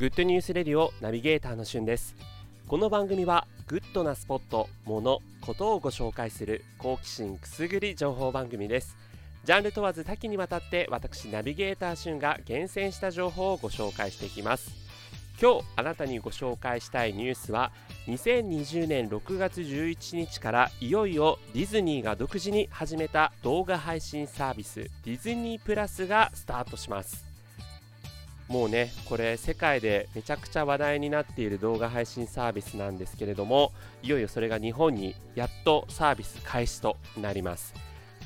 グッドニュースレディオナビゲーターのしゅんです。この番組はグッドなスポット、もの、ことをご紹介する好奇心くすぐり情報番組です。ジャンル問わず多岐にわたって私ナビゲーターしゅんが厳選した情報をご紹介していきます。今日あなたにご紹介したいニュースは2020年6月11日からいよいよディズニーが独自に始めた動画配信サービスディズニープラスがスタートします。もうねこれ世界でめちゃくちゃ話題になっている動画配信サービスなんですけれどもいよいよそれが日本にやっとサービス開始となります。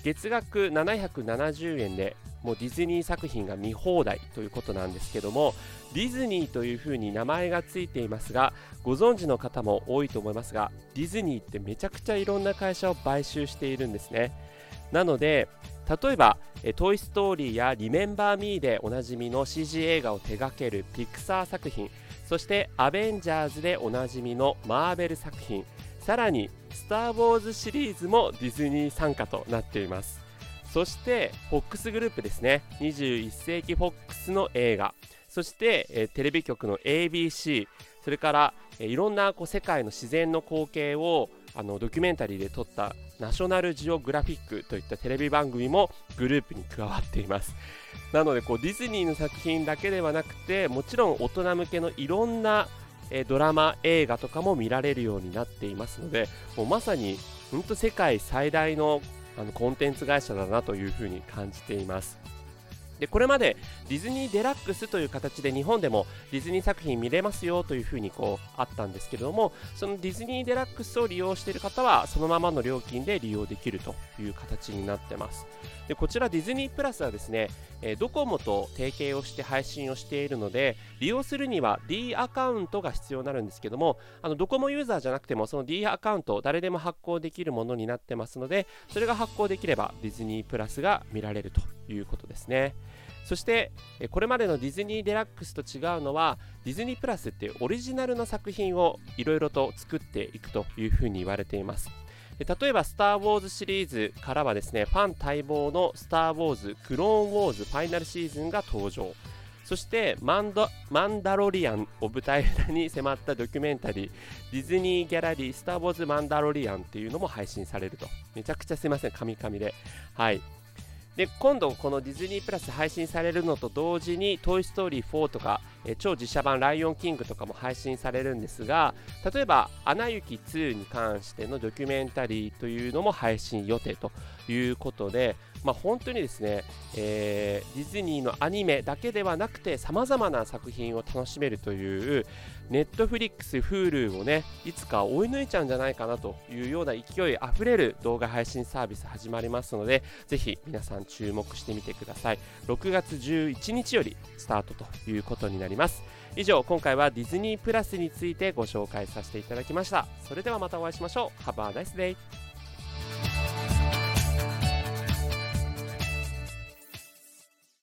月額770円でもうディズニー作品が見放題ということなんですけどもディズニーというふうに名前がついていますがご存知の方も多いと思いますがディズニーってめちゃくちゃいろんな会社を買収しているんですね。なので例えば「トイ・ストーリー」や「リメンバー・ミー」でおなじみの CG 映画を手掛けるピクサー作品そして「アベンジャーズ」でおなじみのマーベル作品さらに「スター・ウォーズ」シリーズもディズニー参加となっています。そして FOX グループですね。21世紀 FOX の映画。そして、えテレビ局の ABC それから、えいろんなこう世界の自然の光景をあのドキュメンタリーで撮ったナショナルジオグラフィックといったテレビ番組もグループに加わっています。なのでこうディズニーの作品だけではなくてもちろん大人向けのいろんなえドラマ映画とかも見られるようになっていますのでもうまさに本当世界最大のあのコンテンツ会社だなというふうに感じています。でこれまでディズニーデラックスという形で日本でもディズニー作品見れますよというふうにこうあったんですけれどもそのディズニーデラックスを利用している方はそのままの料金で利用できるという形になってます。でこちらディズニープラスはですね、えドコモと提携をして配信をしているので利用するには D アカウントが必要になるんですけどもあのドコモユーザーじゃなくてもその D アカウント誰でも発行できるものになってますのでそれが発行できればディズニープラスが見られるということですねそしてこれまでのディズニーデラックスと違うのはディズニープラスってオリジナルの作品をいろいろと作っていくというふうに言われています例えば、スター・ウォーズシリーズからはですね、ファン待望のスター・ウォーズ、クローン・ウォーズファイナルシーズンが登場。そしてマンド、マンダロリアンを舞台裏に迫ったドキュメンタリー、ディズニーギャラリー、スター・ウォーズ・マンダロリアンっていうのも配信されると。めちゃくちゃすいません、カミカミで。はい。で今度このディズニープラス配信されるのと同時に「トイ・ストーリー4」とか、え超実写版「ライオンキング」とかも配信されるんですが例えば「アナ雪2」に関してのドキュメンタリーというのも配信予定ということで、まあ、本当にですね、えー、ディズニーのアニメだけではなくてさまざまな作品を楽しめるというネットフリックス、Hulu をねいつか追い抜いちゃうんじゃないかなというような勢いあふれる動画配信サービス始まりますのでぜひ皆さん注目してみてください。6月11日よりスタートということになります。以上今回はディズニープラスについてご紹介させていただきました。それではまたお会いしましょう。Have a nice day